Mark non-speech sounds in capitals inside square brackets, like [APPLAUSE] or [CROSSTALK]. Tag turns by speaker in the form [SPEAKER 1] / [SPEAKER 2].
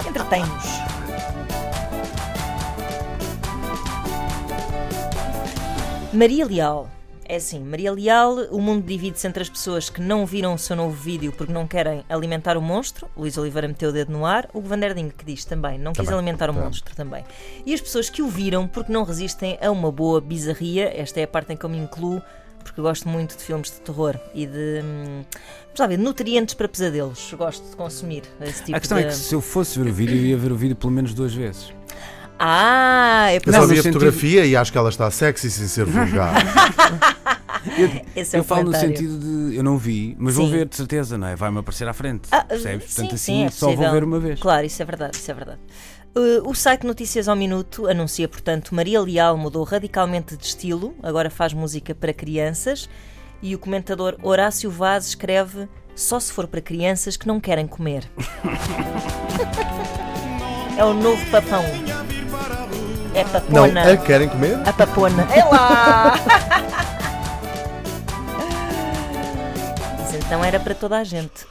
[SPEAKER 1] Entretém-nos. Maria Leal. É assim, Maria Leal, o mundo divide-se entre as pessoas que não viram o seu novo vídeo porque não querem alimentar o monstro, Luís Oliveira meteu o dedo no ar, o Vanderding que diz também, não quis
[SPEAKER 2] Também,
[SPEAKER 1] alimentar o
[SPEAKER 2] também.
[SPEAKER 1] monstro também. E as pessoas que o viram porque não resistem a uma boa bizarria, esta é a parte em que eu me incluo, porque eu gosto muito de filmes de terror e de, hum, vamos lá ver, nutrientes para pesadelos. Eu Gosto de consumir esse tipo
[SPEAKER 3] A questão
[SPEAKER 1] de...
[SPEAKER 3] é que se eu fosse ver o vídeo, eu ia ver o vídeo pelo menos duas vezes.
[SPEAKER 1] Ah, é por
[SPEAKER 2] Eu
[SPEAKER 3] Não,
[SPEAKER 2] só vi a
[SPEAKER 3] sentido-
[SPEAKER 2] fotografia e acho que ela está sexy sem ser vulgar. [LAUGHS] [LAUGHS]
[SPEAKER 1] esse é
[SPEAKER 3] eu
[SPEAKER 1] o
[SPEAKER 3] falo no sentido de eu não vi, mas vou
[SPEAKER 1] Sim.
[SPEAKER 3] ver de certeza, não é? Vai-me aparecer à frente.
[SPEAKER 1] Ah,
[SPEAKER 3] percebes?
[SPEAKER 1] sim,
[SPEAKER 3] Portanto,
[SPEAKER 1] sim,
[SPEAKER 3] assim
[SPEAKER 1] é
[SPEAKER 3] só vou ver uma vez.
[SPEAKER 1] Claro, isso é verdade, isso é verdade. Uh, o site Notícias ao Minuto anuncia, portanto, Maria Leal mudou radicalmente de estilo, agora faz música para crianças e o comentador Horácio Vaz escreve só se for para crianças que não querem comer. [LAUGHS] é o novo papão. É
[SPEAKER 2] Não,
[SPEAKER 1] papona.
[SPEAKER 2] a querem comer?
[SPEAKER 1] A papona. É lá! [LAUGHS] Mas então era para toda a gente.